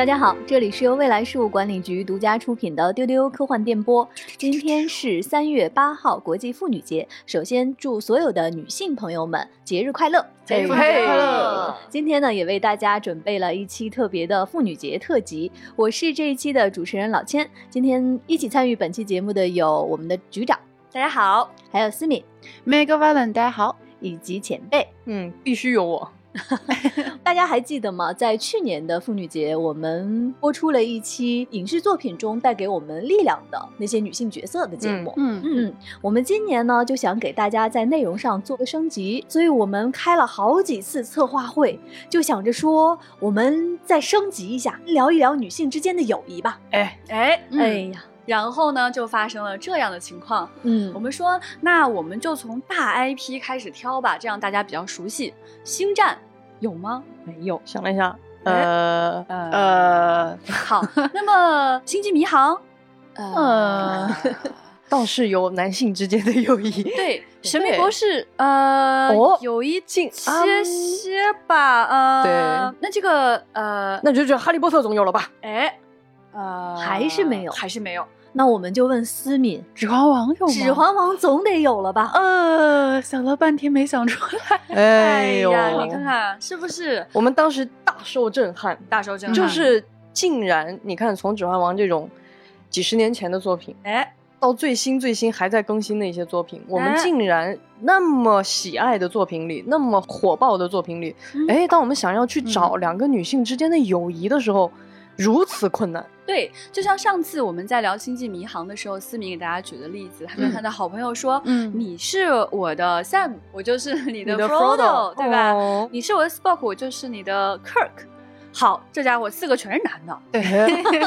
大家好，这里是由未来事务管理局独家出品的丢丢科幻电波。今天是三月八号，国际妇女节。首先祝所有的女性朋友们节日快乐，节日快乐！今天呢，也为大家准备了一期特别的妇女节特辑。我是这一期的主持人老千。今天一起参与本期节目的有我们的局长，大家好；还有思敏，Meg Valen，大家好；以及前辈，嗯，必须有我。大家还记得吗？在去年的妇女节，我们播出了一期影视作品中带给我们力量的那些女性角色的节目。嗯嗯，我们今年呢就想给大家在内容上做个升级，所以我们开了好几次策划会，就想着说我们再升级一下，聊一聊女性之间的友谊吧。哎哎哎呀！然后呢，就发生了这样的情况。嗯，我们说，那我们就从大 IP 开始挑吧，这样大家比较熟悉。星战有吗？没有。想了一下，呃呃，好。那么星际迷航，呃，倒是有男性之间的友谊。对，神秘博士，呃，有一些些吧。呃，对。那这个，呃，那就就哈利波特总有了吧？哎，呃，还是没有，还是没有。那我们就问思敏，指环王有吗？指环王总得有了吧？呃，想了半天没想出来。哎呀，你看看是不是？我们当时大受震撼，大受震撼，就是竟然你看，从指环王这种几十年前的作品，哎，到最新最新还在更新的一些作品，我们竟然那么喜爱的作品里，那么火爆的作品里，哎，当我们想要去找两个女性之间的友谊的时候。如此困难，对，就像上次我们在聊《星际迷航》的时候，思明给大家举的例子，他跟他的好朋友说：“嗯，你是我的 Sam，我就是你的 Frodo，对吧？你是我的 Spock，我就是你的 Kirk。好，这家伙四个全是男的，对，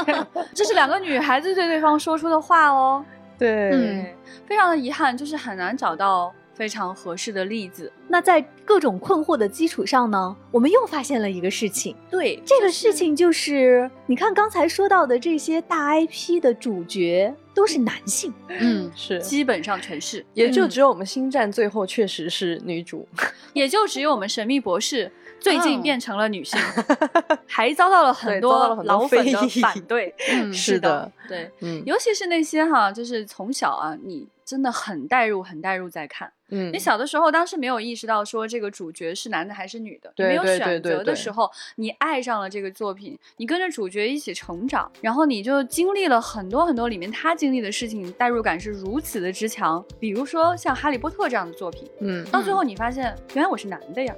这是两个女孩子对对方说出的话哦。对，非常的遗憾，就是很难找到。”非常合适的例子。那在各种困惑的基础上呢，我们又发现了一个事情。对，这个事情就是，你看刚才说到的这些大 IP 的主角都是男性。嗯，是，基本上全是，也就只有我们星战最后确实是女主，也就只有我们神秘博士最近变成了女性，还遭到了很多老粉的反对。嗯，是的，对，嗯，尤其是那些哈，就是从小啊，你。真的很代入，很代入在看。嗯，你小的时候，当时没有意识到说这个主角是男的还是女的，没有选择的时候，你爱上了这个作品，你跟着主角一起成长，然后你就经历了很多很多里面他经历的事情，代入感是如此的之强。比如说像《哈利波特》这样的作品，嗯，到最后你发现原来我是男的呀，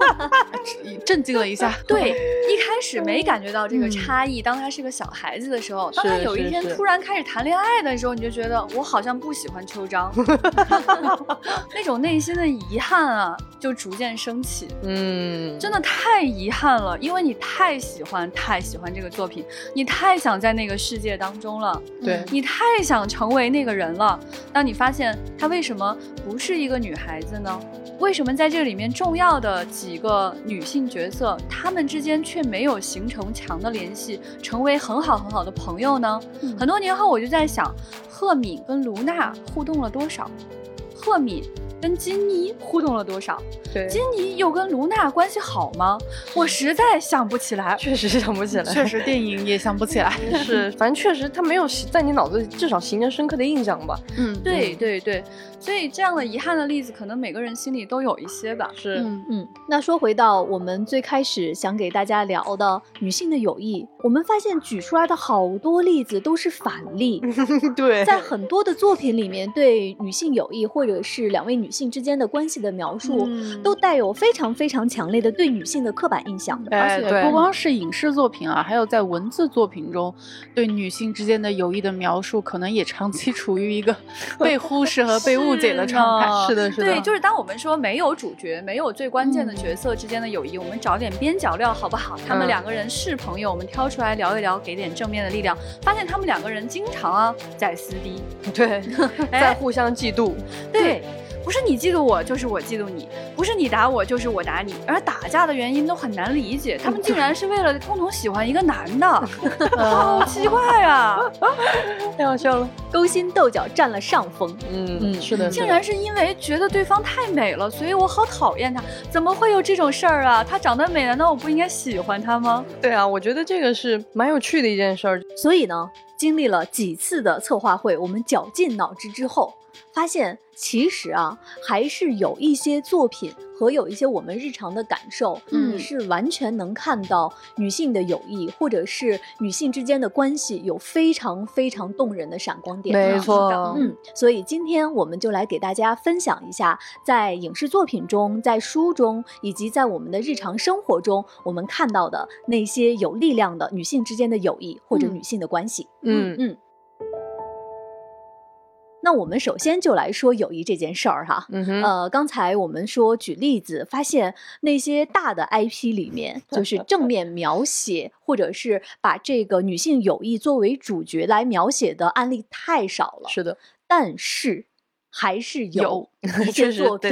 震惊了一下。对，一开始没感觉到这个差异，当他是个小孩子的时候，当他有一天突然开始谈恋爱的时候，你就觉得我好像不喜欢秋张。那种内心的遗憾啊，就逐渐升起。嗯，真的太遗憾了，因为你太喜欢、太喜欢这个作品，你太想在那个世界当中了。对，你太想成为那个人了。当你发现她为什么不是一个女孩子呢？为什么在这里面重要的几个女性角色，她们之间却没有形成强的联系，成为很好很好的朋友呢？很多年后，我就在想，赫敏跟卢娜互动了多少？赫敏跟金妮互动了多少？对，金妮又跟卢娜关系好吗？我实在想不起来，确实想不起来，确实电影也想不起来。是，反正确实他没有在你脑子里至少形成深刻的印象吧。嗯，对对对。所以这样的遗憾的例子，可能每个人心里都有一些吧。是，嗯嗯。那说回到我们最开始想给大家聊的女性的友谊，我们发现举出来的好多例子都是反例。对，在很多的作品里面，对女性友谊或者是两位女性之间的关系的描述，都带有非常非常强烈的对女性的刻板印象。而且不光是影视作品啊，还有在文字作品中，对女性之间的友谊的描述，可能也长期处于一个 被忽视和被误。解的状态是的，是的，对，就是当我们说没有主角，没有最关键的角色之间的友谊，我们找点边角料好不好？他们两个人是朋友，我们挑出来聊一聊，给点正面的力量。发现他们两个人经常啊在撕逼，对，在互相嫉妒，对。不是你嫉妒我，就是我嫉妒你；不是你打我，就是我打你。而打架的原因都很难理解，他们竟然是为了共同喜欢一个男的，好奇怪啊！太好笑了，勾心斗角占了上风。嗯嗯，是的，竟然是因为觉得对方太美了，所以我好讨厌他。怎么会有这种事儿啊？他长得美，难道我不应该喜欢他吗？对啊，我觉得这个是蛮有趣的一件事儿。所以呢，经历了几次的策划会，我们绞尽脑汁之后。发现其实啊，还是有一些作品和有一些我们日常的感受，嗯，是完全能看到女性的友谊，或者是女性之间的关系有非常非常动人的闪光点。没错，嗯，所以今天我们就来给大家分享一下，在影视作品中、在书中，以及在我们的日常生活中，我们看到的那些有力量的女性之间的友谊或者女性的关系。嗯嗯。那我们首先就来说友谊这件事儿哈，呃，刚才我们说举例子，发现那些大的 IP 里面，就是正面描写或者是把这个女性友谊作为主角来描写的案例太少了。是的，但是。还是有一些作品，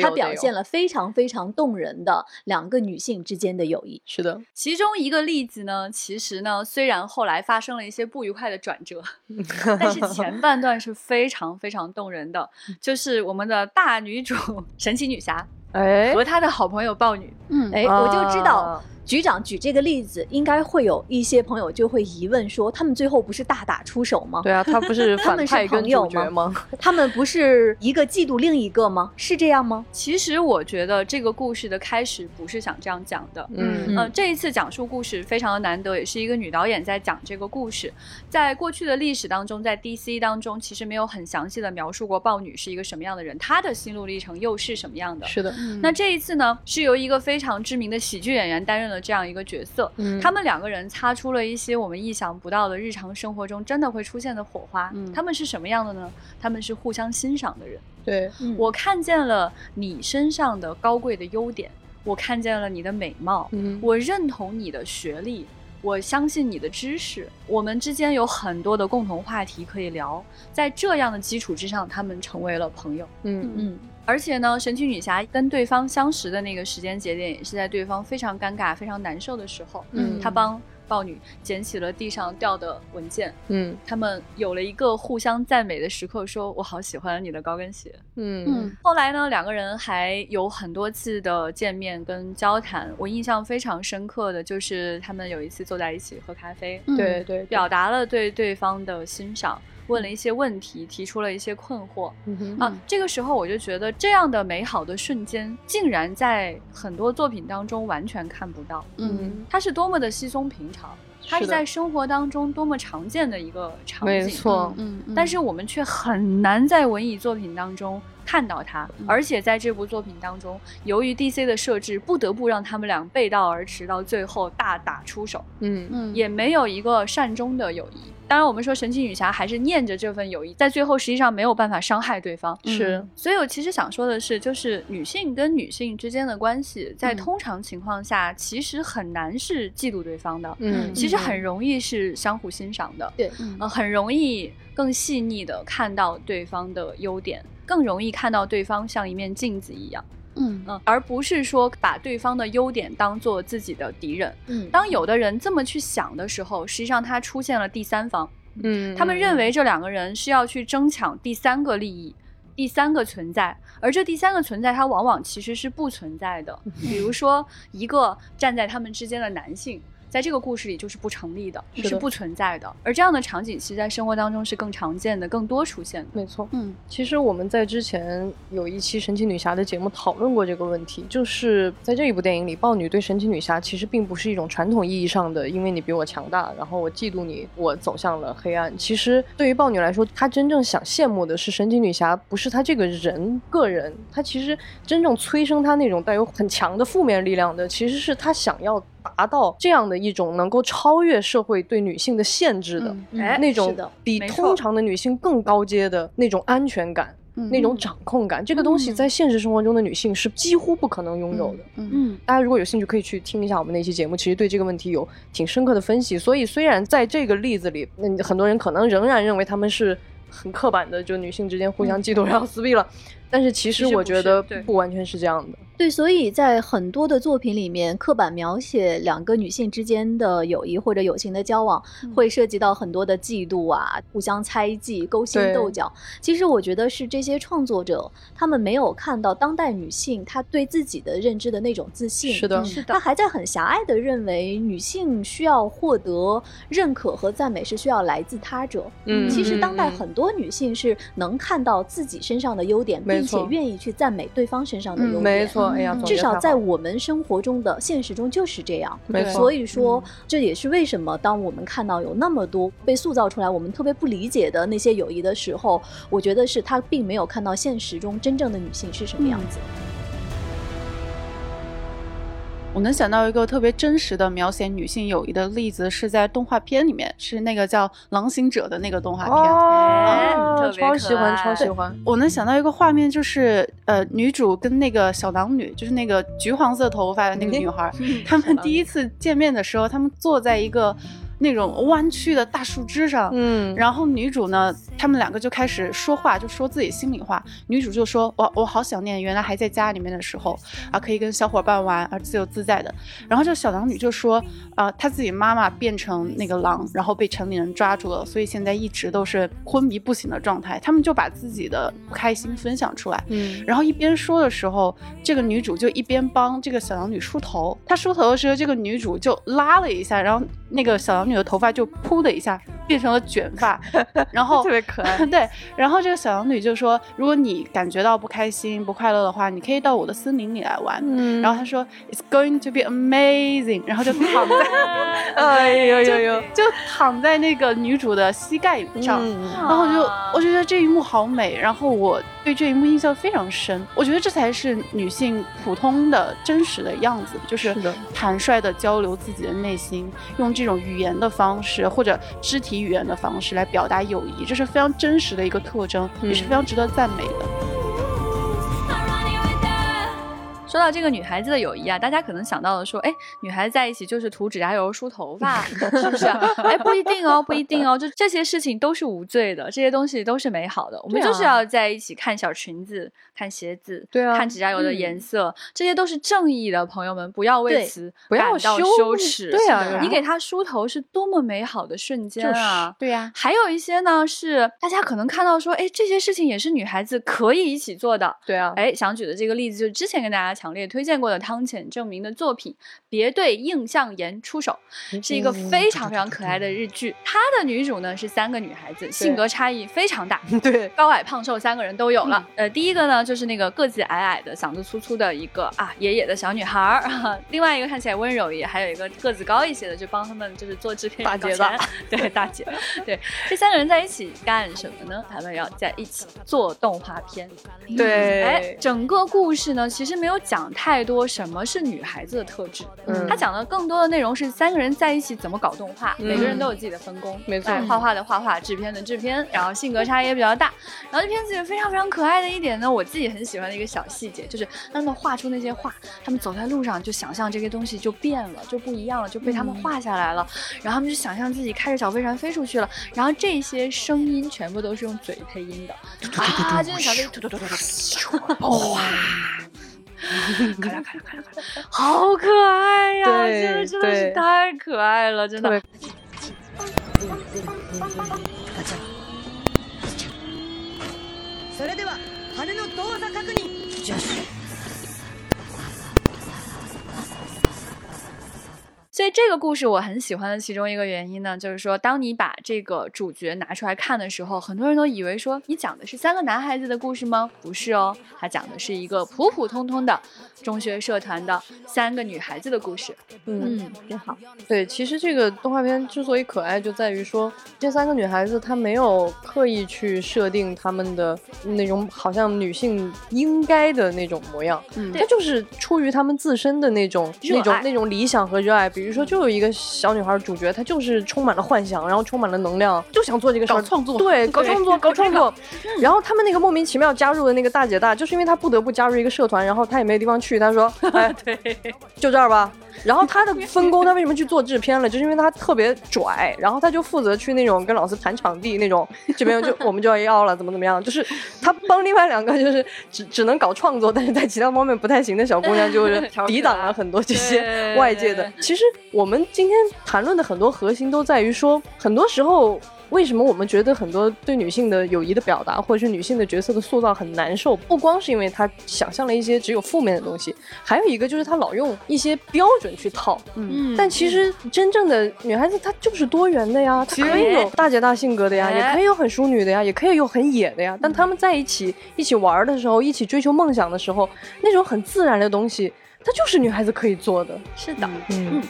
它表现了非常非常动人的两个女性之间的友谊。是的，其中一个例子呢，其实呢，虽然后来发生了一些不愉快的转折，但是前半段是非常非常动人的，就是我们的大女主 神奇女侠，哎，和他的好朋友豹女，嗯，哎，我就知道。局长举这个例子，应该会有一些朋友就会疑问说：他们最后不是大打出手吗？对啊，他不是 反派跟主角吗？他们不是一个嫉妒另一个吗？是这样吗？其实我觉得这个故事的开始不是想这样讲的。嗯嗯，这一次讲述故事非常的难得，也是一个女导演在讲这个故事。在过去的历史当中，在 DC 当中，其实没有很详细的描述过豹女是一个什么样的人，她的心路历程又是什么样的？是的。那这一次呢，是由一个非常知名的喜剧演员担任了。这样一个角色，他们两个人擦出了一些我们意想不到的日常生活中真的会出现的火花。他们是什么样的呢？他们是互相欣赏的人。对我看见了你身上的高贵的优点，我看见了你的美貌，我认同你的学历，我相信你的知识，我们之间有很多的共同话题可以聊。在这样的基础之上，他们成为了朋友。嗯嗯。而且呢，神奇女侠跟对方相识的那个时间节点，也是在对方非常尴尬、非常难受的时候。嗯，她帮豹女捡起了地上掉的文件。嗯，他们有了一个互相赞美的时刻，说我好喜欢你的高跟鞋。嗯嗯。后来呢，两个人还有很多次的见面跟交谈。我印象非常深刻的就是他们有一次坐在一起喝咖啡。对对，表达了对对方的欣赏。问了一些问题，提出了一些困惑啊。这个时候我就觉得，这样的美好的瞬间，竟然在很多作品当中完全看不到。嗯，它是多么的稀松平常，它是在生活当中多么常见的一个场景。没错，嗯，但是我们却很难在文艺作品当中看到它。而且在这部作品当中，由于 DC 的设置，不得不让他们俩背道而驰，到最后大打出手。嗯嗯，也没有一个善终的友谊。当然，我们说神奇女侠还是念着这份友谊，在最后实际上没有办法伤害对方。是，所以我其实想说的是，就是女性跟女性之间的关系，在通常情况下，其实很难是嫉妒对方的。嗯，其实很容易是相互欣赏的。对，呃，很容易更细腻的看到对方的优点，更容易看到对方像一面镜子一样。嗯嗯，而不是说把对方的优点当做自己的敌人。嗯，当有的人这么去想的时候，实际上他出现了第三方。嗯，他们认为这两个人是要去争抢第三个利益，第三个存在，而这第三个存在，它往往其实是不存在的。比如说，一个站在他们之间的男性。在这个故事里就是不成立的，是不存在的。而这样的场景，其实在生活当中是更常见的、更多出现的。没错，嗯，其实我们在之前有一期神奇女侠的节目讨论过这个问题，就是在这一部电影里，豹女对神奇女侠其实并不是一种传统意义上的，因为你比我强大，然后我嫉妒你，我走向了黑暗。其实对于豹女来说，她真正想羡慕的是神奇女侠，不是她这个人个人，她其实真正催生她那种带有很强的负面力量的，其实是她想要。达到这样的一种能够超越社会对女性的限制的那种比通常的女性更高阶的那种安全感、那种掌控感，这个东西在现实生活中的女性是几乎不可能拥有的。嗯，大家如果有兴趣，可以去听一下我们那期节目，其实对这个问题有挺深刻的分析。所以，虽然在这个例子里，那很多人可能仍然认为他们是很刻板的，就女性之间互相嫉妒然后撕逼了。但是其实我觉得不完全是这样的。对，所以在很多的作品里面，刻板描写两个女性之间的友谊或者友情的交往，会涉及到很多的嫉妒啊、互相猜忌、勾心斗角。其实我觉得是这些创作者他们没有看到当代女性她对自己的认知的那种自信。是的，是的。她还在很狭隘的认为女性需要获得认可和赞美是需要来自他者。嗯，其实当代很多女性是能看到自己身上的优点，并且愿意去赞美对方身上的优点。没错。至少在我们生活中的现实中就是这样，没错。所以说，这也是为什么当我们看到有那么多被塑造出来我们特别不理解的那些友谊的时候，我觉得是他并没有看到现实中真正的女性是什么样子。我能想到一个特别真实的描写女性友谊的例子，是在动画片里面，是那个叫《狼行者》的那个动画片。哦，超喜欢，超喜欢。我能想到一个画面，就是呃，女主跟那个小狼女，就是那个橘黄色头发的那个女孩，她们第一次见面的时候，她们坐在一个。那种弯曲的大树枝上，嗯，然后女主呢，他们两个就开始说话，就说自己心里话。女主就说：“我我好想念原来还在家里面的时候啊，可以跟小伙伴玩，而自由自在的。”然后这小狼女就说：“啊，她自己妈妈变成那个狼，然后被城里人抓住了，所以现在一直都是昏迷不醒的状态。”他们就把自己的不开心分享出来，嗯，然后一边说的时候，这个女主就一边帮这个小狼女梳头。她梳头的时候，这个女主就拉了一下，然后那个小狼。女的头发就噗的一下变成了卷发，然后特别可爱。对，然后这个小羊女就说：“如果你感觉到不开心、不快乐的话，你可以到我的森林里来玩。”嗯，然后她说：“It's going to be amazing。”然后就躺在，哎呦呦呦，就躺在那个女主的膝盖上。然后就我觉得这一幕好美，然后我对这一幕印象非常深。我觉得这才是女性普通的真实的样子，就是坦率的交流自己的内心，用这种语言。的方式或者肢体语言的方式来表达友谊，这是非常真实的一个特征，也是非常值得赞美的。说到这个女孩子的友谊啊，大家可能想到的说，哎，女孩子在一起就是涂指甲油、梳头发，是不是？哎，不一定哦，不一定哦，就这些事情都是无罪的，这些东西都是美好的。我们就是要在一起看小裙子、看鞋子、对啊，看指甲油的颜色，这些都是正义的，朋友们不要为此不要羞耻。对啊，你给她梳头是多么美好的瞬间啊！对呀，还有一些呢，是大家可能看到说，哎，这些事情也是女孩子可以一起做的。对啊，哎，想举的这个例子就是之前跟大家强烈推荐过的。汤浅证明的作品《别对应向颜出手》是一个非常非常可爱的日剧。它的女主呢是三个女孩子，性格差异非常大，对，高矮胖瘦三个人都有了。呃，第一个呢就是那个个子矮矮的、嗓子粗粗的一个啊爷爷的小女孩儿，另外一个看起来温柔一点，还有一个个子高一些的，就帮他们就是做制片大姐吧，对大姐，对，这三个人在一起干什么呢？他们要在一起做动画片。对，哎，整个故事呢其实没有讲太多。什么是女孩子的特质？嗯，他讲的更多的内容是三个人在一起怎么搞动画，每个人都有自己的分工，没错，画画的画画，制片的制片，然后性格差也比较大。然后这片子也非常非常可爱的一点呢，我自己很喜欢的一个小细节，就是当他们画出那些画，他们走在路上就想象这些东西就变了，就不一样了，就被他们画下来了。然后他们就想象自己开着小飞船飞出去了。然后这些声音全部都是用嘴配音的 啊，就是小飞，哇。看了看了看了看了，好可爱呀！真的真的是太可爱了，真的。所以这个故事我很喜欢的其中一个原因呢，就是说，当你把这个主角拿出来看的时候，很多人都以为说你讲的是三个男孩子的故事吗？不是哦，他讲的是一个普普通通的中学社团的三个女孩子的故事。嗯，真好。对，其实这个动画片之所以可爱，就在于说这三个女孩子她没有刻意去设定她们的那种好像女性应该的那种模样，嗯，她就是出于她们自身的那种那种那种理想和热爱，比。比如说，就有一个小女孩，主角她就是充满了幻想，然后充满了能量，就想做这个事儿，创作，对，搞创作，搞创作。然后他们那个莫名其妙加入的那个大姐大，就是因为她不得不加入一个社团，然后她也没地方去，她说，哎，对，就这儿吧。然后她的分工，她为什么去做制片了？就是因为她特别拽，然后她就负责去那种跟老师谈场地那种，这边就 我们就要要了，怎么怎么样？就是她帮另外两个就是只只能搞创作，但是在其他方面不太行的小姑娘，就是抵挡了很多这些外界的。其实我们今天谈论的很多核心都在于说，很多时候。为什么我们觉得很多对女性的友谊的表达，或者是女性的角色的塑造很难受？不光是因为她想象了一些只有负面的东西，还有一个就是她老用一些标准去套。嗯，但其实真正的女孩子她就是多元的呀，她可以有大姐大性格的呀，也可以有很淑女的呀，也可以有很野的呀。但她们在一起一起玩的时候，一起追求梦想的时候，那种很自然的东西，它就是女孩子可以做的。是的，嗯。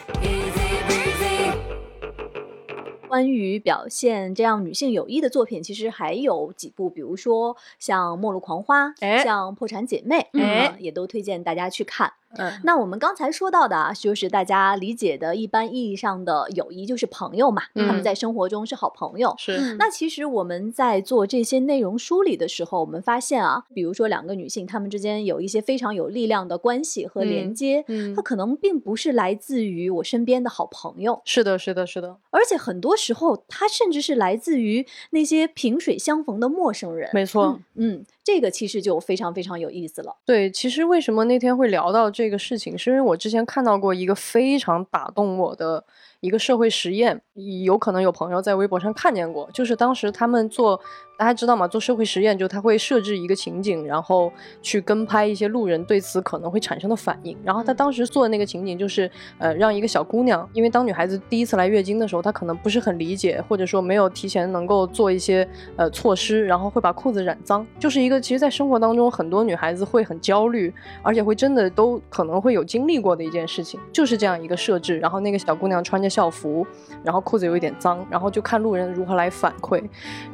关于表现这样女性友谊的作品，其实还有几部，比如说像《末路狂花》，像《破产姐妹》，嗯，也都推荐大家去看。嗯，那我们刚才说到的啊，就是大家理解的一般意义上的友谊，就是朋友嘛，他们在生活中是好朋友。是。那其实我们在做这些内容梳理的时候，我们发现啊，比如说两个女性，她们之间有一些非常有力量的关系和连接，嗯，它可能并不是来自于我身边的好朋友。是的，是的，是的。而且很多时候，它甚至是来自于那些萍水相逢的陌生人。没错，嗯。这个其实就非常非常有意思了。对，其实为什么那天会聊到这个事情，是因为我之前看到过一个非常打动我的。一个社会实验，有可能有朋友在微博上看见过，就是当时他们做，大家知道吗？做社会实验，就他会设置一个情景，然后去跟拍一些路人对此可能会产生的反应。然后他当时做的那个情景就是，呃，让一个小姑娘，因为当女孩子第一次来月经的时候，她可能不是很理解，或者说没有提前能够做一些呃措施，然后会把裤子染脏，就是一个其实在生活当中很多女孩子会很焦虑，而且会真的都可能会有经历过的一件事情，就是这样一个设置。然后那个小姑娘穿着。校服，然后裤子有一点脏，然后就看路人如何来反馈。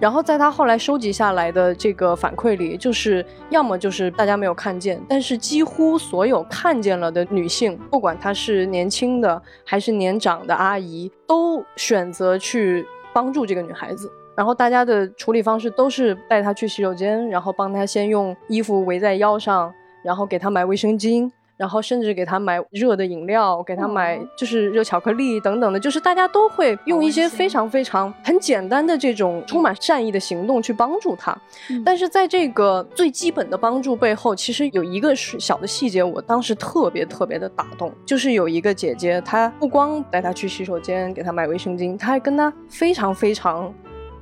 然后在他后来收集下来的这个反馈里，就是要么就是大家没有看见，但是几乎所有看见了的女性，不管她是年轻的还是年长的阿姨，都选择去帮助这个女孩子。然后大家的处理方式都是带她去洗手间，然后帮她先用衣服围在腰上，然后给她买卫生巾。然后甚至给他买热的饮料，给他买就是热巧克力等等的，就是大家都会用一些非常非常很简单的这种充满善意的行动去帮助他。但是在这个最基本的帮助背后，其实有一个小的细节，我当时特别特别的打动，就是有一个姐姐，她不光带他去洗手间给他买卫生巾，她还跟他非常非常。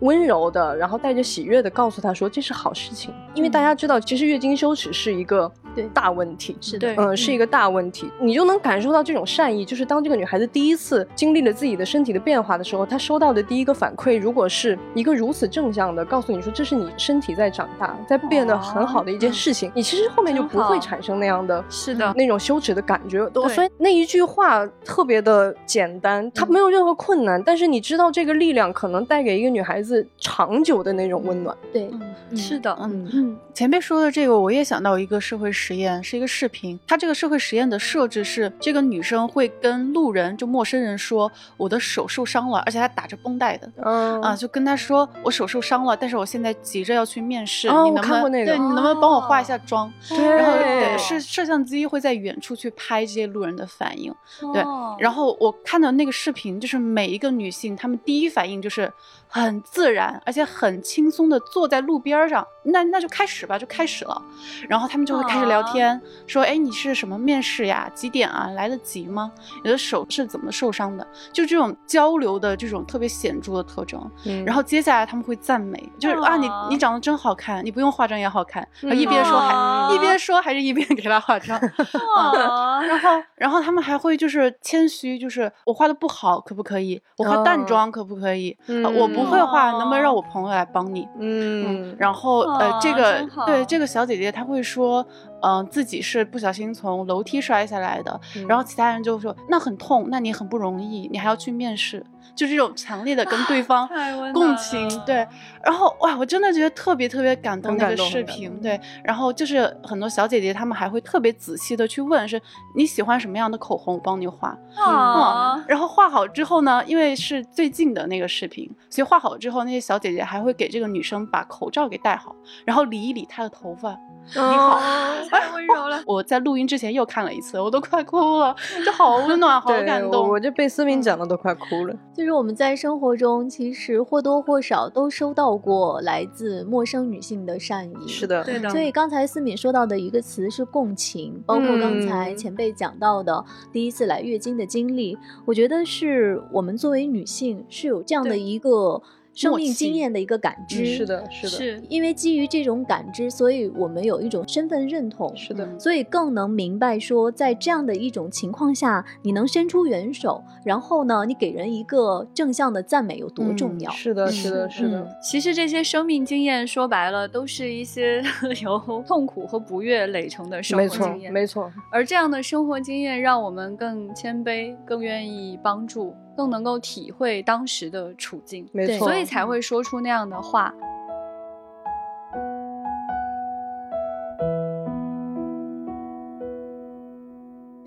温柔的，然后带着喜悦的告诉他说：“这是好事情，因为大家知道，其实月经羞耻是一个大问题，是的，嗯，是一个大问题。你就能感受到这种善意，就是当这个女孩子第一次经历了自己的身体的变化的时候，她收到的第一个反馈，如果是一个如此正向的，告诉你说这是你身体在长大，在变得很好的一件事情，你其实后面就不会产生那样的，是的，那种羞耻的感觉。所以那一句话特别的简单，它没有任何困难，但是你知道这个力量可能带给一个女孩子。长久的那种温暖，对，是的，嗯嗯。前面说的这个，我也想到一个社会实验，是一个视频。它这个社会实验的设置是，这个女生会跟路人，就陌生人说：“我的手受伤了，而且她打着绷带的。”嗯啊，就跟他说：“我手受伤了，但是我现在急着要去面试，你能不能对你能不能帮我化一下妆？”然后是摄像机会在远处去拍这些路人的反应。对，然后我看到那个视频，就是每一个女性，她们第一反应就是很自然，而且很轻松的坐在路边上。那那就开始吧，就开始了，然后他们就会开始聊天，说，哎，你是什么面试呀？几点啊？来得及吗？你的手是怎么受伤的？就这种交流的这种特别显著的特征。然后接下来他们会赞美，就是啊，你你长得真好看，你不用化妆也好看。一边说还一边说，还是一边给他化妆。然后然后他们还会就是谦虚，就是我画的不好，可不可以？我化淡妆可不可以？我不会画，能不能让我朋友来帮你？嗯，然后。呃，这个对这个小姐姐，她会说，嗯，自己是不小心从楼梯摔下来的，然后其他人就说那很痛，那你很不容易，你还要去面试。就这种强烈的跟对方共情，对，然后哇，我真的觉得特别特别感动那个视频，对，然后就是很多小姐姐她们还会特别仔细的去问，是你喜欢什么样的口红，我帮你画，啊，然后画好之后呢，因为是最近的那个视频，所以画好之后，那些小姐姐还会给这个女生把口罩给戴好，然后理一理她的头发。你好，太温柔了。我在录音之前又看了一次，我都快哭了，就好温暖，好感动。我就被思明讲的都快哭了。就是我们在生活中，其实或多或少都收到过来自陌生女性的善意。是的，对的。所以刚才思敏说到的一个词是共情，包括刚才前辈讲到的第一次来月经的经历，我觉得是我们作为女性是有这样的一个。生命经验的一个感知，是的，是的，是因为基于这种感知，所以我们有一种身份认同，是的，所以更能明白说，在这样的一种情况下，你能伸出援手，然后呢，你给人一个正向的赞美有多重要？是的，是的，是的。其实这些生命经验说白了，都是一些 由痛苦和不悦累成的生活经验，没错，没错。而这样的生活经验，让我们更谦卑，更愿意帮助。更能够体会当时的处境，没错，所以才会说出那样的话。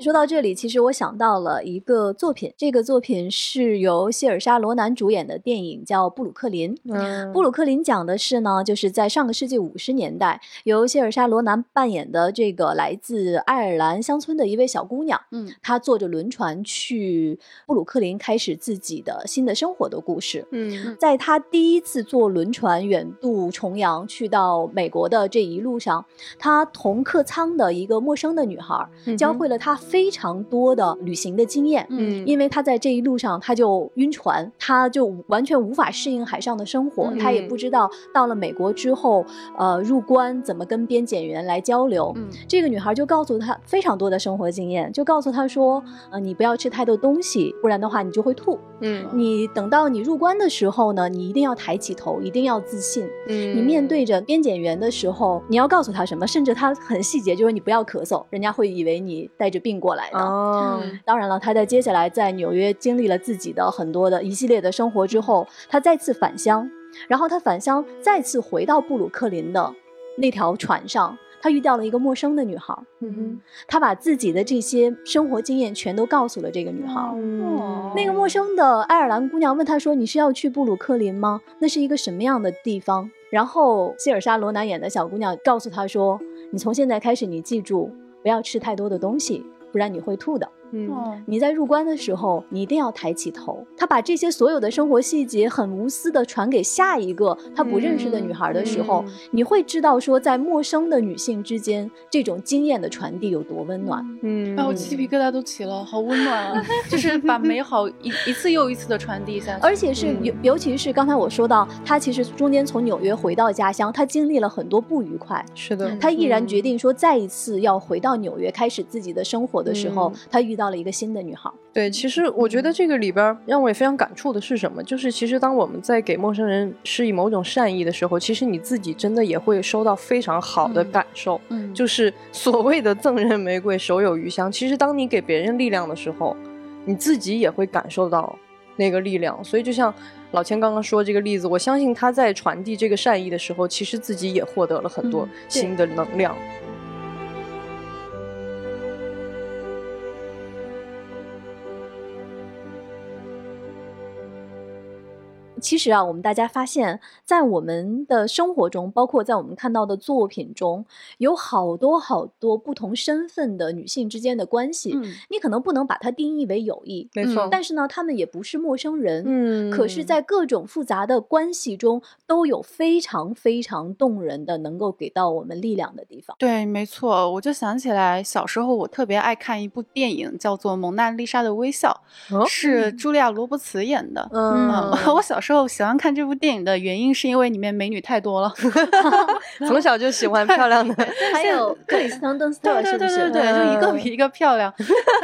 说到这里，其实我想到了一个作品，这个作品是由谢尔莎·罗南主演的电影，叫《布鲁克林》。嗯，布鲁克林讲的是呢，就是在上个世纪五十年代，由谢尔莎·罗南扮演的这个来自爱尔兰乡村的一位小姑娘，嗯，她坐着轮船去布鲁克林开始自己的新的生活的故事。嗯，在她第一次坐轮船远渡重洋去到美国的这一路上，她同客舱的一个陌生的女孩教会了她。非常多的旅行的经验，嗯，因为他在这一路上他就晕船，他就完全无法适应海上的生活，他也不知道到了美国之后，呃，入关怎么跟边检员来交流。嗯，这个女孩就告诉他非常多的生活经验，就告诉他说，呃，你不要吃太多东西，不然的话你就会吐。嗯，你等到你入关的时候呢，你一定要抬起头，一定要自信。嗯，你面对着边检员的时候，你要告诉他什么？甚至他很细节，就是你不要咳嗽，人家会以为你带着病。过来的哦，当然了，他在接下来在纽约经历了自己的很多的一系列的生活之后，他再次返乡，然后他返乡再次回到布鲁克林的那条船上，他遇到了一个陌生的女孩，嗯哼，他把自己的这些生活经验全都告诉了这个女孩。哦，那个陌生的爱尔兰姑娘问他说：“你是要去布鲁克林吗？那是一个什么样的地方？”然后希尔莎罗南演的小姑娘告诉他说：“你从现在开始，你记住不要吃太多的东西。”不然你会吐的。嗯，你在入关的时候，你一定要抬起头。他把这些所有的生活细节很无私的传给下一个他不认识的女孩的时候，你会知道说，在陌生的女性之间，这种经验的传递有多温暖。嗯，啊，我鸡皮疙瘩都起了，好温暖啊！就是把美好一一次又一次的传递下去，而且是尤尤其是刚才我说到，他其实中间从纽约回到家乡，他经历了很多不愉快。是的，他毅然决定说，再一次要回到纽约开始自己的生活的时候，他遇到。到了一个新的女孩。对，其实我觉得这个里边让我也非常感触的是什么？就是其实当我们在给陌生人施以某种善意的时候，其实你自己真的也会收到非常好的感受。嗯，就是所谓的赠人玫瑰，手有余香。其实当你给别人力量的时候，你自己也会感受到那个力量。所以就像老千刚刚说这个例子，我相信他在传递这个善意的时候，其实自己也获得了很多新的能量。其实啊，我们大家发现，在我们的生活中，包括在我们看到的作品中，有好多好多不同身份的女性之间的关系。嗯，你可能不能把它定义为友谊，没错。但是呢，她们也不是陌生人。嗯，可是，在各种复杂的关系中，都有非常非常动人的，能够给到我们力量的地方。对，没错。我就想起来，小时候我特别爱看一部电影，叫做《蒙娜丽莎的微笑》，是茱莉亚·罗伯茨演的。嗯，我小时候。喜欢看这部电影的原因，是因为里面美女太多了，从小就喜欢漂亮的。还有克里斯滕邓斯特，是不是？对，就一个比一个漂亮。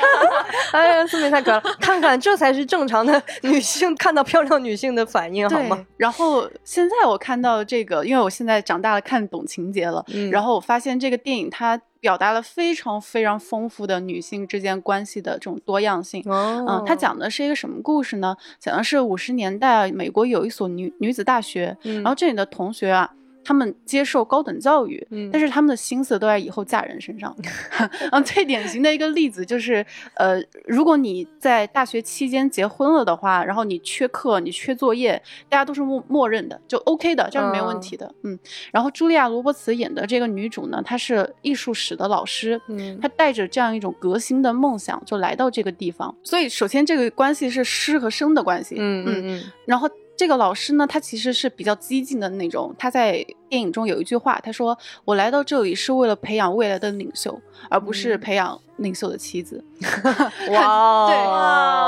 哎呀，苏明太可爱了，看看这才是正常的 女性看到漂亮女性的反应，好吗？然后现在我看到这个，因为我现在长大了，看懂情节了。然后我发现这个电影它。表达了非常非常丰富的女性之间关系的这种多样性。嗯，它讲的是一个什么故事呢？讲的是五十年代美国有一所女女子大学，然后这里的同学啊。他们接受高等教育，但是他们的心思都在以后嫁人身上。嗯，最典型的一个例子就是，呃，如果你在大学期间结婚了的话，然后你缺课，你缺作业，大家都是默默认的，就 OK 的，这样是没问题的。嗯，然后茱莉亚·罗伯茨演的这个女主呢，她是艺术史的老师，嗯，她带着这样一种革新的梦想就来到这个地方。所以，首先这个关系是师和生的关系。嗯嗯嗯，然后。这个老师呢，他其实是比较激进的那种。他在电影中有一句话，他说：“我来到这里是为了培养未来的领袖，而不是培养领袖的妻子。”哇，对，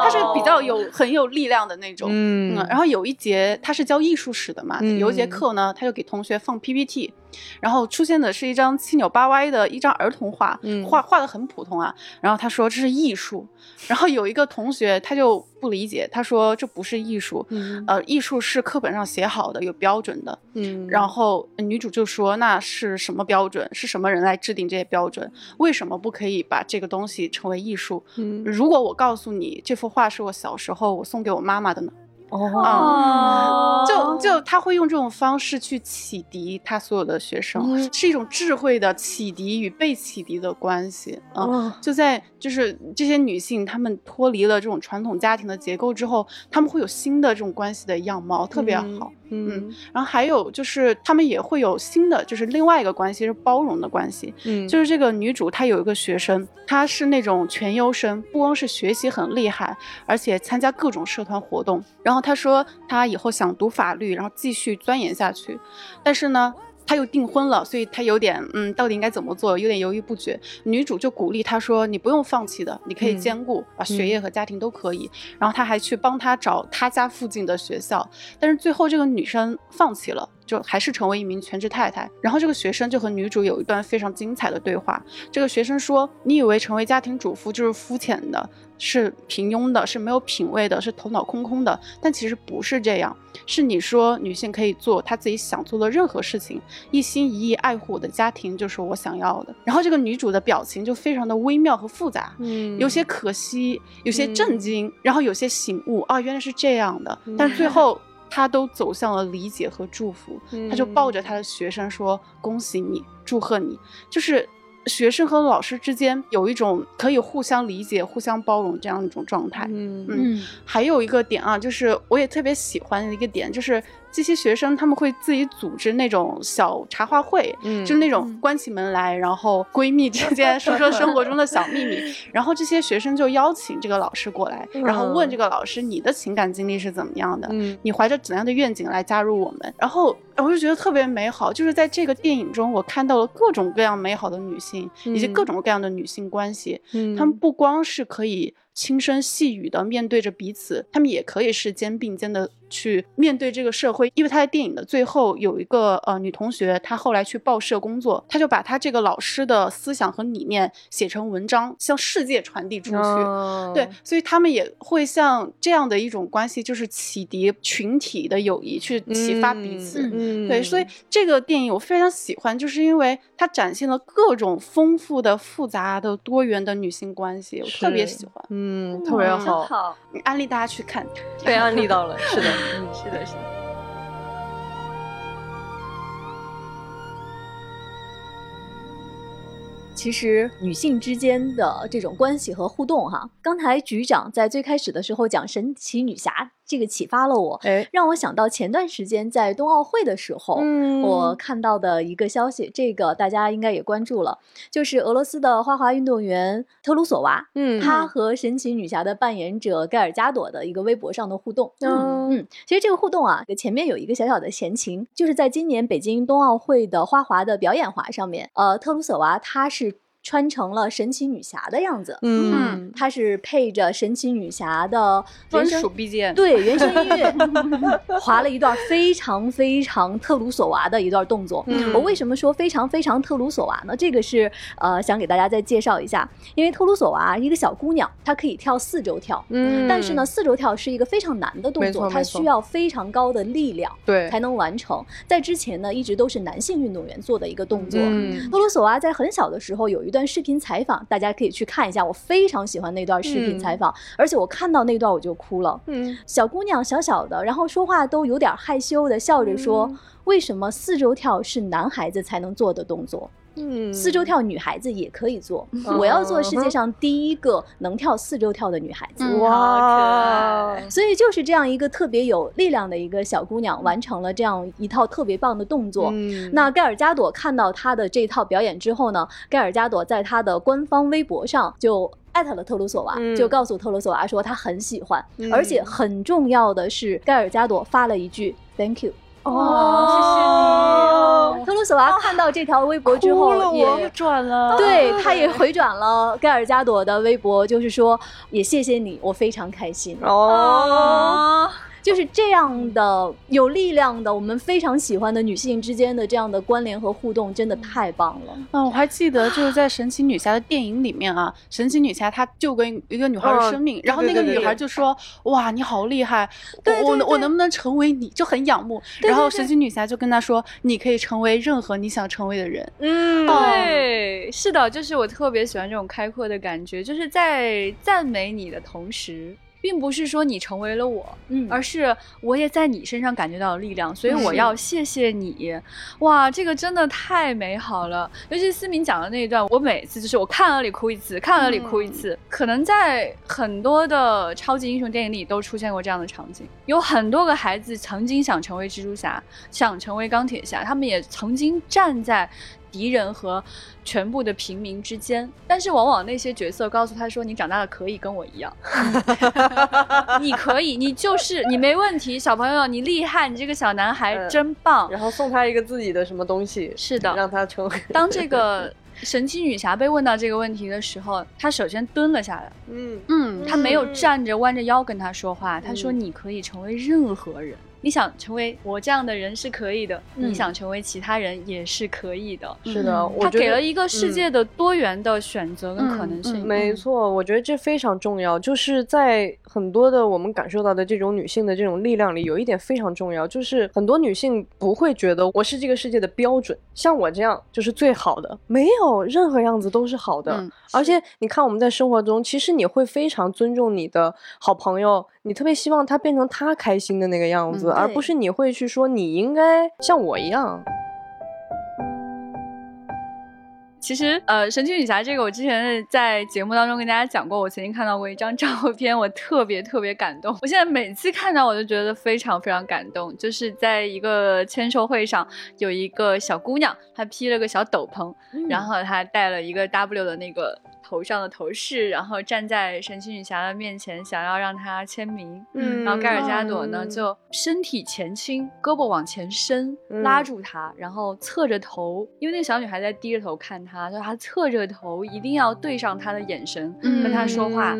他是比较有很有力量的那种。嗯，然后有一节他是教艺术史的嘛，有一节课呢，他就给同学放 PPT，然后出现的是一张七扭八歪的一张儿童画，画画的很普通啊。然后他说这是艺术，然后有一个同学他就。不理解，他说这不是艺术，呃，艺术是课本上写好的，有标准的。嗯，然后女主就说那是什么标准？是什么人来制定这些标准？为什么不可以把这个东西成为艺术？嗯，如果我告诉你这幅画是我小时候我送给我妈妈的呢？哦，就就他会用这种方式去启迪他所有的学生，是一种智慧的启迪与被启迪的关系啊。就在就是这些女性，她们脱离了这种传统家庭的结构之后，她们会有新的这种关系的样貌，特别好。嗯，然后还有就是他们也会有新的，就是另外一个关系是包容的关系。嗯，就是这个女主她有一个学生，她是那种全优生，不光是学习很厉害，而且参加各种社团活动。然后她说她以后想读法律，然后继续钻研下去，但是呢。他又订婚了，所以他有点嗯，到底应该怎么做，有点犹豫不决。女主就鼓励他说：“你不用放弃的，你可以兼顾啊，学业和家庭都可以。”然后他还去帮他找他家附近的学校，但是最后这个女生放弃了，就还是成为一名全职太太。然后这个学生就和女主有一段非常精彩的对话。这个学生说：“你以为成为家庭主妇就是肤浅的？”是平庸的，是没有品味的，是头脑空空的。但其实不是这样，是你说女性可以做她自己想做的任何事情，一心一意爱护我的家庭就是我想要的。然后这个女主的表情就非常的微妙和复杂，嗯，有些可惜，有些震惊，然后有些醒悟啊，原来是这样的。但最后她都走向了理解和祝福，他就抱着他的学生说：“恭喜你，祝贺你。”就是。学生和老师之间有一种可以互相理解、互相包容这样一种状态。嗯嗯，还有一个点啊，就是我也特别喜欢的一个点，就是。这些学生他们会自己组织那种小茶话会，嗯，就是那种关起门来，然后闺蜜之间 说说生活中的小秘密，然后这些学生就邀请这个老师过来，然后问这个老师你的情感经历是怎么样的，嗯，你怀着怎样的愿景来加入我们，然后我就觉得特别美好，就是在这个电影中我看到了各种各样美好的女性，以及各种各样的女性关系，嗯，她们不光是可以。轻声细语的面对着彼此，他们也可以是肩并肩的去面对这个社会。因为他在电影的最后有一个呃女同学，她后来去报社工作，她就把她这个老师的思想和理念写成文章，向世界传递出去。对，所以他们也会像这样的一种关系，就是启迪群体的友谊，去启发彼此。对，所以这个电影我非常喜欢，就是因为它展现了各种丰富的、复杂的、多元的女性关系，我特别喜欢。嗯，特别好，好，安利大家去看，被 安利到了，是的，嗯，是的，是的。其实女性之间的这种关系和互动，哈，刚才局长在最开始的时候讲神奇女侠。这个启发了我，哎，让我想到前段时间在冬奥会的时候，嗯，我看到的一个消息，这个大家应该也关注了，就是俄罗斯的花滑运动员特鲁索娃，嗯，她。和神奇女侠的扮演者盖尔加朵的一个微博上的互动，嗯嗯，其实这个互动啊，前面有一个小小的前情，就是在今年北京冬奥会的花滑的表演滑上面，呃，特鲁索娃她是。穿成了神奇女侠的样子，嗯，她是配着神奇女侠的专属 BGM，对原声音乐，滑了一段非常非常特鲁索娃的一段动作。我为什么说非常非常特鲁索娃呢？这个是呃想给大家再介绍一下，因为特鲁索娃一个小姑娘，她可以跳四周跳，嗯，但是呢四周跳是一个非常难的动作，它需要非常高的力量，对，才能完成。在之前呢一直都是男性运动员做的一个动作。特鲁索娃在很小的时候有一。一段视频采访，大家可以去看一下，我非常喜欢那段视频采访，而且我看到那段我就哭了。嗯，小姑娘小小的，然后说话都有点害羞的，笑着说：“为什么四周跳是男孩子才能做的动作？”嗯，四周跳女孩子也可以做。我要做世界上第一个能跳四周跳的女孩子。哇，所以就是这样一个特别有力量的一个小姑娘，完成了这样一套特别棒的动作。那盖尔加朵看到她的这套表演之后呢，盖尔加朵在她的官方微博上就艾特了特鲁索娃，就告诉特鲁索娃说她很喜欢，而且很重要的是，盖尔加朵发了一句 “Thank you”。哦，谢谢你。特鲁索娃看到这条微博之后也转了，对，他也回转了盖尔加朵的微博，就是说也谢谢你，我非常开心。哦。就是这样的有力量的，我们非常喜欢的女性之间的这样的关联和互动，真的太棒了。嗯，我还记得就是在神奇女侠的电影里面啊，神奇女侠她救过一个女孩的生命，然后那个女孩就说：“哇，你好厉害，我我能不能成为你？”就很仰慕。然后神奇女侠就跟她说：“你可以成为任何你想成为的人。”嗯，对，是的，就是我特别喜欢这种开阔的感觉，就是在赞美你的同时。并不是说你成为了我，嗯，而是我也在你身上感觉到了力量，所以我要谢谢你。哇，这个真的太美好了！尤其思明讲的那一段，我每次就是我看了里哭一次，看了里哭一次。可能在很多的超级英雄电影里都出现过这样的场景，有很多个孩子曾经想成为蜘蛛侠，想成为钢铁侠，他们也曾经站在。敌人和全部的平民之间，但是往往那些角色告诉他说：“你长大了可以跟我一样，你可以，你就是你没问题，小朋友你厉害，你这个小男孩真棒。”然后送他一个自己的什么东西，是的，让他成为。当这个神奇女侠被问到这个问题的时候，她首先蹲了下来，嗯嗯，她没有站着弯着腰跟他说话，她说：“你可以成为任何人。”你想成为我这样的人是可以的，你想成为其他人也是可以的。是的，他给了一个世界的多元的选择跟可能性。没错，我觉得这非常重要。就是在很多的我们感受到的这种女性的这种力量里，有一点非常重要，就是很多女性不会觉得我是这个世界的标准，像我这样就是最好的，没有任何样子都是好的。而且你看我们在生活中，其实你会非常尊重你的好朋友。你特别希望他变成他开心的那个样子，而不是你会去说你应该像我一样。其实，呃，神奇女侠这个，我之前在节目当中跟大家讲过，我曾经看到过一张 照片，我特别特别感动。我现在每次看到，我都觉得非常非常感动。就是在一个签售会上，有一个小姑娘，她披了个小斗篷，然后她戴了一个 W 的那个。头上的头饰，然后站在神奇女侠的面前，想要让她签名。嗯，然后盖尔加朵呢，就身体前倾，胳膊往前伸，拉住她，然后侧着头，因为那个小女孩在低着头看她，就她侧着头，一定要对上她的眼神，跟她说话。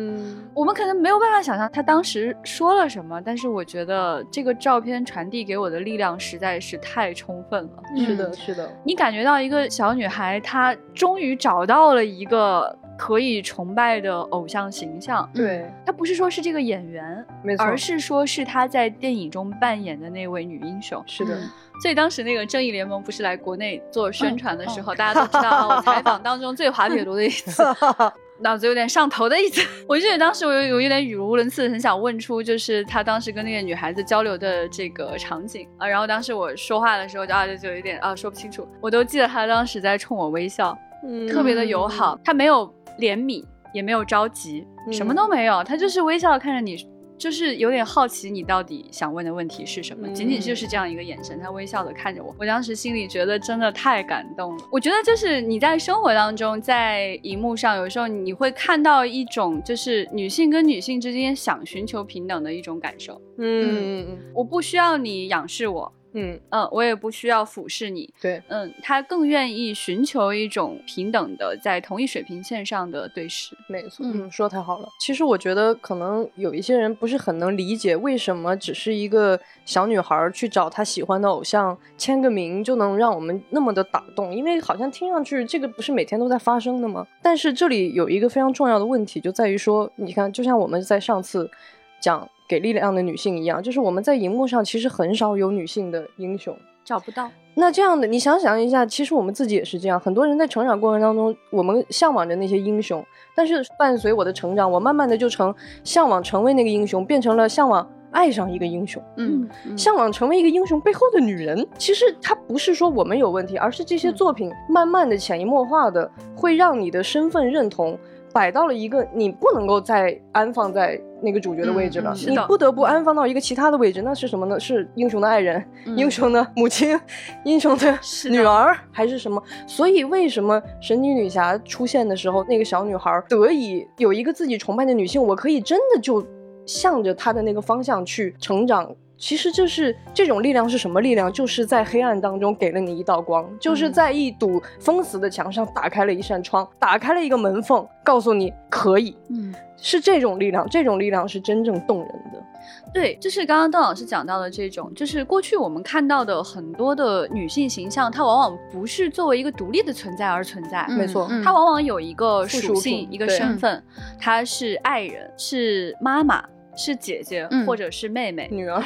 我们可能没有办法想象她当时说了什么，但是我觉得这个照片传递给我的力量实在是太充分了。是的，是的，你感觉到一个小女孩，她终于找到了一个。可以崇拜的偶像形象，对。他不是说是这个演员，没错，而是说是他在电影中扮演的那位女英雄。是的，所以当时那个正义联盟不是来国内做宣传的时候，大家都知道我 采访当中最滑铁卢的一次，脑子有点上头的一次。我记得当时我有有一点语无伦次，很想问出就是他当时跟那个女孩子交流的这个场景。啊，然后当时我说话的时候就啊就就有点啊说不清楚，我都记得他当时在冲我微笑，嗯，特别的友好，他没有。怜悯也没有着急，什么都没有，他就是微笑看着你，就是有点好奇你到底想问的问题是什么，仅仅就是这样一个眼神，他微笑的看着我，我当时心里觉得真的太感动了。我觉得就是你在生活当中，在荧幕上，有时候你会看到一种就是女性跟女性之间想寻求平等的一种感受。嗯，我不需要你仰视我。嗯嗯，我也不需要俯视你。对，嗯，他更愿意寻求一种平等的，在同一水平线上的对视。没错，嗯，说太好了。其实我觉得，可能有一些人不是很能理解，为什么只是一个小女孩去找她喜欢的偶像签个名，就能让我们那么的打动？因为好像听上去这个不是每天都在发生的吗？但是这里有一个非常重要的问题，就在于说，你看，就像我们在上次讲。给力量的女性一样，就是我们在荧幕上其实很少有女性的英雄，找不到。那这样的，你想想一下，其实我们自己也是这样。很多人在成长过程当中，我们向往着那些英雄，但是伴随我的成长，我慢慢的就成向往成为那个英雄，变成了向往爱上一个英雄。嗯，向往成为一个英雄背后的女人，其实它不是说我们有问题，而是这些作品慢慢的潜移默化的会让你的身份认同。摆到了一个你不能够再安放在那个主角的位置了，你不得不安放到一个其他的位置，那是什么呢？是英雄的爱人、英雄的母亲、英雄的女儿，还是什么？所以为什么神奇女侠出现的时候，那个小女孩得以有一个自己崇拜的女性，我可以真的就向着她的那个方向去成长。其实这是这种力量是什么力量？就是在黑暗当中给了你一道光，就是在一堵封死的墙上打开了一扇窗，打开了一个门缝，告诉你可以。嗯，是这种力量，这种力量是真正动人的。对，就是刚刚邓老师讲到的这种，就是过去我们看到的很多的女性形象，它往往不是作为一个独立的存在而存在。没错，它往往有一个属性，一个身份，她是爱人，是妈妈。是姐姐，或者是妹妹、女儿，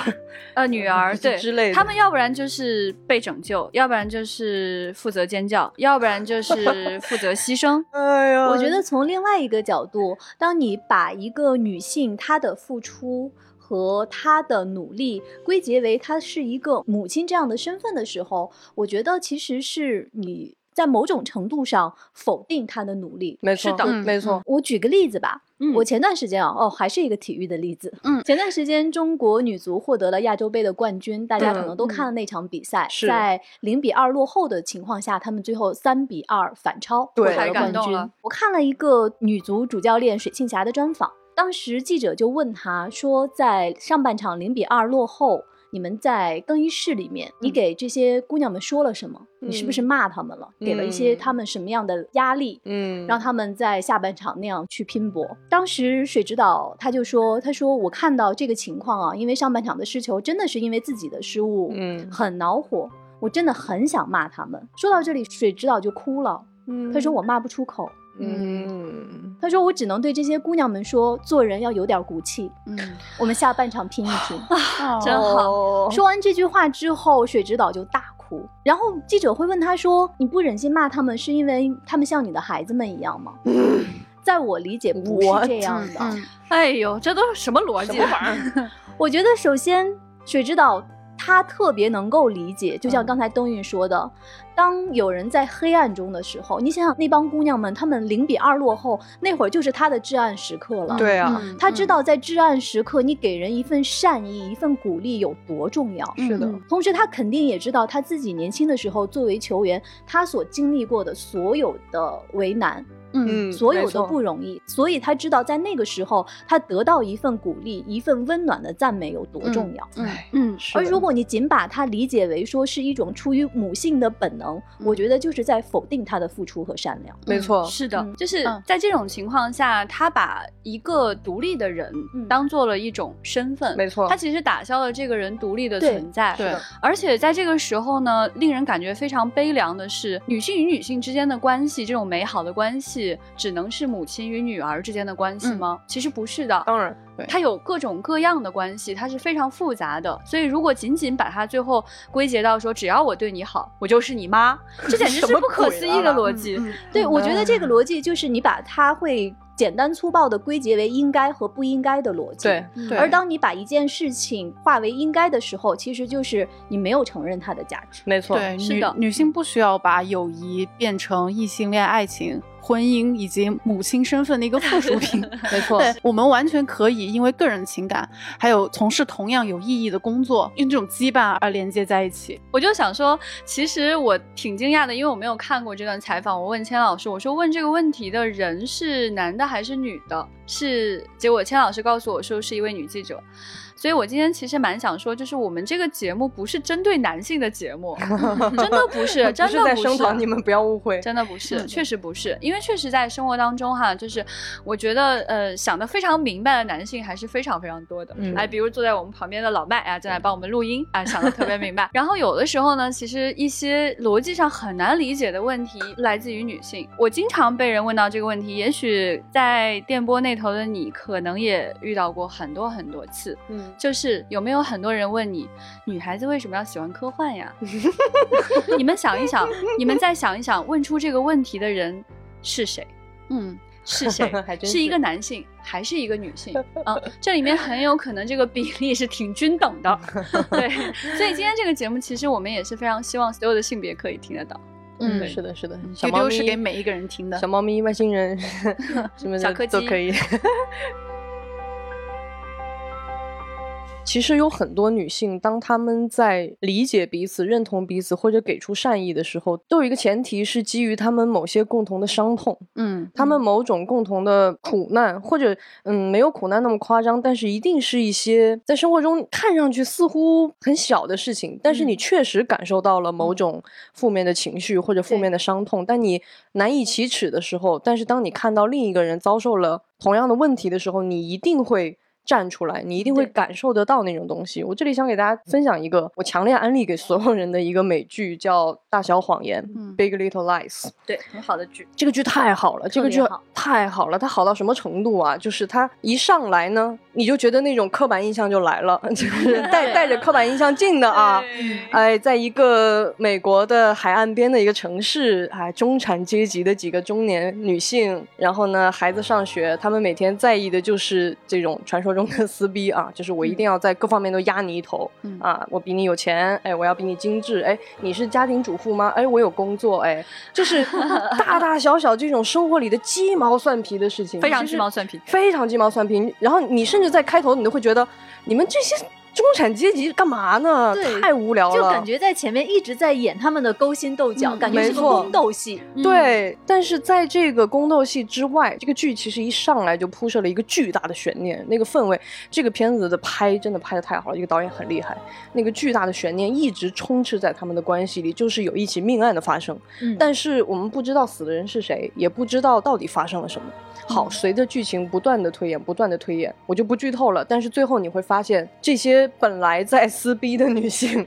呃，女儿 对之类的。他们要不然就是被拯救，要不然就是负责尖叫，要不然就是 负责牺牲。哎呀，我觉得从另外一个角度，当你把一个女性她的付出和她的努力归结为她是一个母亲这样的身份的时候，我觉得其实是你。在某种程度上否定他的努力，没错，没错。我举个例子吧，嗯我前段时间啊，哦，还是一个体育的例子。嗯，前段时间中国女足获得了亚洲杯的冠军，大家可能都看了那场比赛，在零比二落后的情况下，他们最后三比二反超获得了冠军。我看了一个女足主教练水庆霞的专访，当时记者就问她说，在上半场零比二落后。你们在更衣室里面，你给这些姑娘们说了什么？你是不是骂他们了？给了一些他们什么样的压力？嗯，让他们在下半场那样去拼搏。当时水指导他就说：“他说我看到这个情况啊，因为上半场的失球真的是因为自己的失误，嗯，很恼火，我真的很想骂他们。”说到这里，水指导就哭了。嗯，他说我骂不出口。嗯，他说我只能对这些姑娘们说，做人要有点骨气。嗯，我们下半场拼一拼啊，真好。说完这句话之后，水指导就大哭。然后记者会问他说：“你不忍心骂他们，是因为他们像你的孩子们一样吗？” 在我理解不是这样的。哎呦，这都是什么逻辑？我觉得首先水指导。他特别能够理解，就像刚才冬韵说的，当有人在黑暗中的时候，你想想那帮姑娘们，她们零比二落后，那会儿就是她的至暗时刻了。对啊，他知道在至暗时刻，你给人一份善意、一份鼓励有多重要。是的，同时他肯定也知道他自己年轻的时候作为球员，他所经历过的所有的为难。嗯，所有的不容易，所以他知道在那个时候，他得到一份鼓励，一份温暖的赞美有多重要。嗯嗯，而如果你仅把它理解为说是一种出于母性的本能，我觉得就是在否定他的付出和善良。没错，是的，就是在这种情况下，他把一个独立的人当做了一种身份。没错，他其实打消了这个人独立的存在。对，而且在这个时候呢，令人感觉非常悲凉的是，女性与女性之间的关系，这种美好的关系。只能是母亲与女儿之间的关系吗？其实不是的，当然，它有各种各样的关系，它是非常复杂的。所以，如果仅仅把它最后归结到说，只要我对你好，我就是你妈，这简直是不可思议的逻辑。对，我觉得这个逻辑就是你把它会。简单粗暴的归结为应该和不应该的逻辑，对。而当你把一件事情化为应该的时候，其实就是你没有承认它的价值。没错，对，是的，女性不需要把友谊变成异性恋爱情、婚姻以及母亲身份的一个附属品。没错，我们完全可以因为个人情感，还有从事同样有意义的工作，用这种羁绊而连接在一起。我就想说，其实我挺惊讶的，因为我没有看过这段采访。我问千老师，我说问这个问题的人是男的。还是女的，是结果。千老师告诉我说是一位女记者，所以我今天其实蛮想说，就是我们这个节目不是针对男性的节目，真的不是，真的不是。你们不要误会，真的不是，确实不是，因为确实在生活当中哈，就是我觉得呃想的非常明白的男性还是非常非常多的。哎，比如坐在我们旁边的老麦啊，正在帮我们录音啊，想的特别明白。然后有的时候呢，其实一些逻辑上很难理解的问题来自于女性。我经常被人问到这个问题，也许。在电波那头的你可能也遇到过很多很多次，嗯，就是有没有很多人问你，女孩子为什么要喜欢科幻呀？你们想一想，你们再想一想，问出这个问题的人是谁？嗯。是谁？是一个男性还是一个女性？啊，这里面很有可能这个比例是挺均等的。对，所以今天这个节目其实我们也是非常希望所有的性别可以听得到。嗯，是的，是的。小猫咪是给每一个人听的。小猫咪、外星人什么的都可以。其实有很多女性，当她们在理解彼此、认同彼此或者给出善意的时候，都有一个前提是基于她们某些共同的伤痛，嗯，她们某种共同的苦难，或者嗯，没有苦难那么夸张，但是一定是一些在生活中看上去似乎很小的事情，但是你确实感受到了某种负面的情绪或者负面的伤痛，但你难以启齿的时候，但是当你看到另一个人遭受了同样的问题的时候，你一定会。站出来，你一定会感受得到那种东西。我这里想给大家分享一个我强烈安利给所有人的一个美剧，叫《大小谎言》（Big Little Lies）。对，很好的剧。这个剧太好了，这个剧太好了。它好到什么程度啊？就是它一上来呢，你就觉得那种刻板印象就来了，就是带带着刻板印象进的啊。哎，在一个美国的海岸边的一个城市，哎，中产阶级的几个中年女性，然后呢，孩子上学，他们每天在意的就是这种传说。中的撕逼啊，就是我一定要在各方面都压你一头啊！我比你有钱，哎，我要比你精致，哎，你是家庭主妇吗？哎，我有工作，哎，就是 大大小小这种生活里的鸡毛蒜皮的事情，非常鸡毛蒜皮，非常鸡毛蒜皮。然后你甚至在开头，你都会觉得你们这些。中产阶级干嘛呢？太无聊了，就感觉在前面一直在演他们的勾心斗角，感觉是个宫斗戏。对，但是在这个宫斗戏之外，这个剧其实一上来就铺设了一个巨大的悬念，那个氛围，这个片子的拍真的拍的太好了，一个导演很厉害，那个巨大的悬念一直充斥在他们的关系里，就是有一起命案的发生，但是我们不知道死的人是谁，也不知道到底发生了什么。好，随着剧情不断的推演，不断的推演，我就不剧透了。但是最后你会发现，这些本来在撕逼的女性，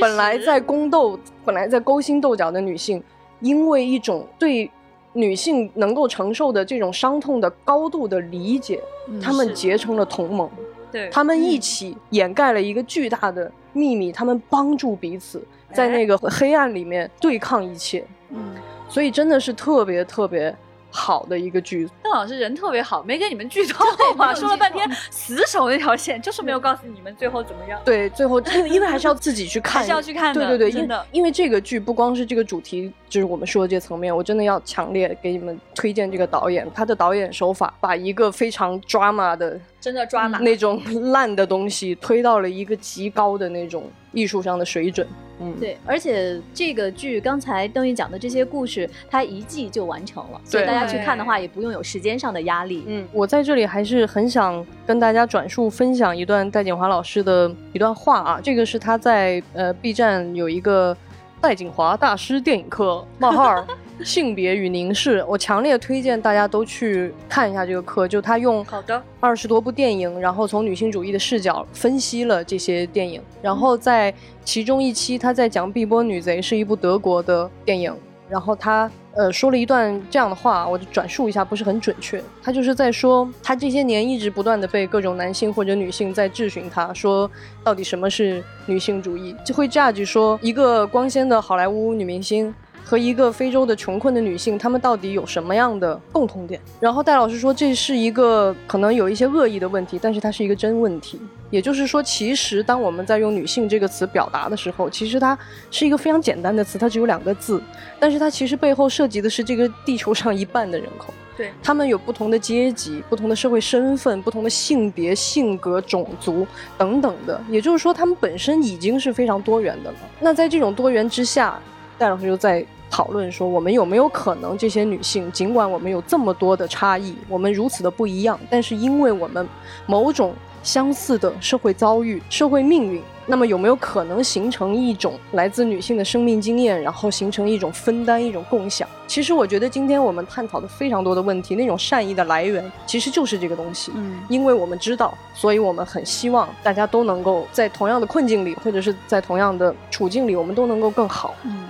本来在宫斗，本来在勾心斗角的女性，因为一种对女性能够承受的这种伤痛的高度的理解，她们结成了同盟。对，他们一起掩盖了一个巨大的秘密，他们帮助彼此在那个黑暗里面对抗一切。嗯，所以真的是特别特别。好的一个剧，邓老师人特别好，没给你们剧透嘛，说了半天死守那条线，就是没有告诉你们最后怎么样。对，最后因为因为还是要自己去看，还是要去看的。对对对，因为因为这个剧不光是这个主题，就是我们说的这层面，我真的要强烈给你们推荐这个导演，他的导演手法把一个非常 drama 的。真的抓马那种烂的东西推到了一个极高的那种艺术上的水准。嗯，对，而且这个剧刚才邓玉讲的这些故事，它一季就完成了，所以大家去看的话也不用有时间上的压力。嗯，我在这里还是很想跟大家转述分享一段戴锦华老师的一段话啊，这个是他在呃 B 站有一个戴锦华大师电影课冒号。性别与凝视，我强烈推荐大家都去看一下这个课。就他用好的二十多部电影，然后从女性主义的视角分析了这些电影。然后在其中一期，他在讲《碧波女贼》是一部德国的电影。然后他呃说了一段这样的话，我就转述一下，不是很准确。他就是在说，他这些年一直不断的被各种男性或者女性在质询，他说到底什么是女性主义？就会 judge 说一个光鲜的好莱坞女明星。和一个非洲的穷困的女性，她们到底有什么样的共同点？然后戴老师说，这是一个可能有一些恶意的问题，但是它是一个真问题。也就是说，其实当我们在用“女性”这个词表达的时候，其实它是一个非常简单的词，它只有两个字，但是它其实背后涉及的是这个地球上一半的人口。对，他们有不同的阶级、不同的社会身份、不同的性别、性格、种族等等的。也就是说，他们本身已经是非常多元的了。那在这种多元之下，戴老师就在讨论说，我们有没有可能，这些女性，尽管我们有这么多的差异，我们如此的不一样，但是因为我们某种相似的社会遭遇、社会命运，那么有没有可能形成一种来自女性的生命经验，然后形成一种分担、一种共享？其实我觉得今天我们探讨的非常多的问题，那种善意的来源其实就是这个东西。嗯，因为我们知道，所以我们很希望大家都能够在同样的困境里，或者是在同样的处境里，我们都能够更好。嗯。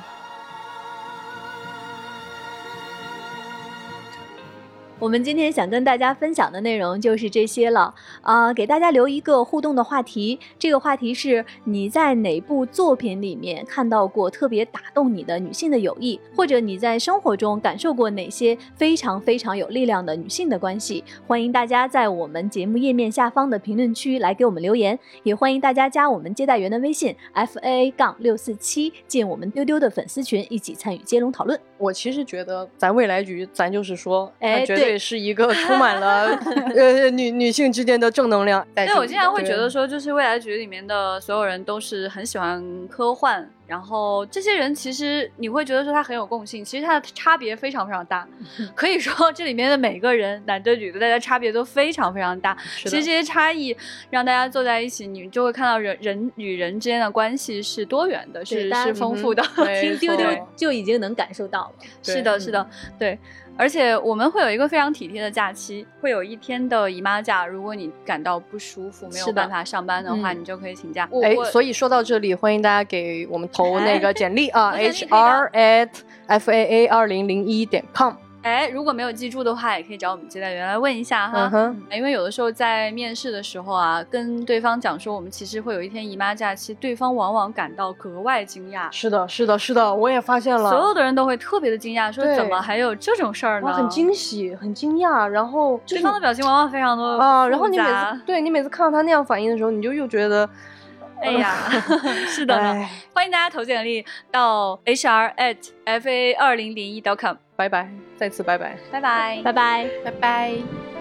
我们今天想跟大家分享的内容就是这些了啊！给大家留一个互动的话题，这个话题是你在哪部作品里面看到过特别打动你的女性的友谊，或者你在生活中感受过哪些非常非常有力量的女性的关系？欢迎大家在我们节目页面下方的评论区来给我们留言，也欢迎大家加我们接待员的微信 f a a 杠六四七，进我们丢丢的粉丝群，一起参与接龙讨论。我其实觉得咱未来局，咱就是说，哎，绝对是一个 充满了呃女女性之间的正能量。对，我经常会觉得说，就是未来局里面的所有人都是很喜欢科幻。然后这些人其实你会觉得说他很有共性，其实他的差别非常非常大。可以说这里面的每个人，男的女的，大家差别都非常非常大。其实这些差异让大家坐在一起，你就会看到人人与人之间的关系是多元的，是是丰富的。听丢丢就已经能感受到了。是的，是的，对。而且我们会有一个非常体贴的假期，会有一天的姨妈假。如果你感到不舒服，没有办法上班的话，你就可以请假。哎，所以说到这里，欢迎大家给我们投那个简历啊，hr at faa 二零零一点 com。哎，如果没有记住的话，也可以找我们接待员来问一下哈。因为有的时候在面试的时候啊，跟对方讲说我们其实会有一天姨妈假期，对方往往感到格外惊讶。是的，是的，是的，我也发现了，所有的人都会特别的惊讶，说怎么还有这种事儿呢？很惊喜，很惊讶，然后对方的表情往往非常的啊，然后你每次对你每次看到他那样反应的时候，你就又觉得，哎呀，是的，欢迎大家投简历到 hr at fa 二零零一 dot com。拜拜，再次拜拜，拜拜，拜拜，拜拜。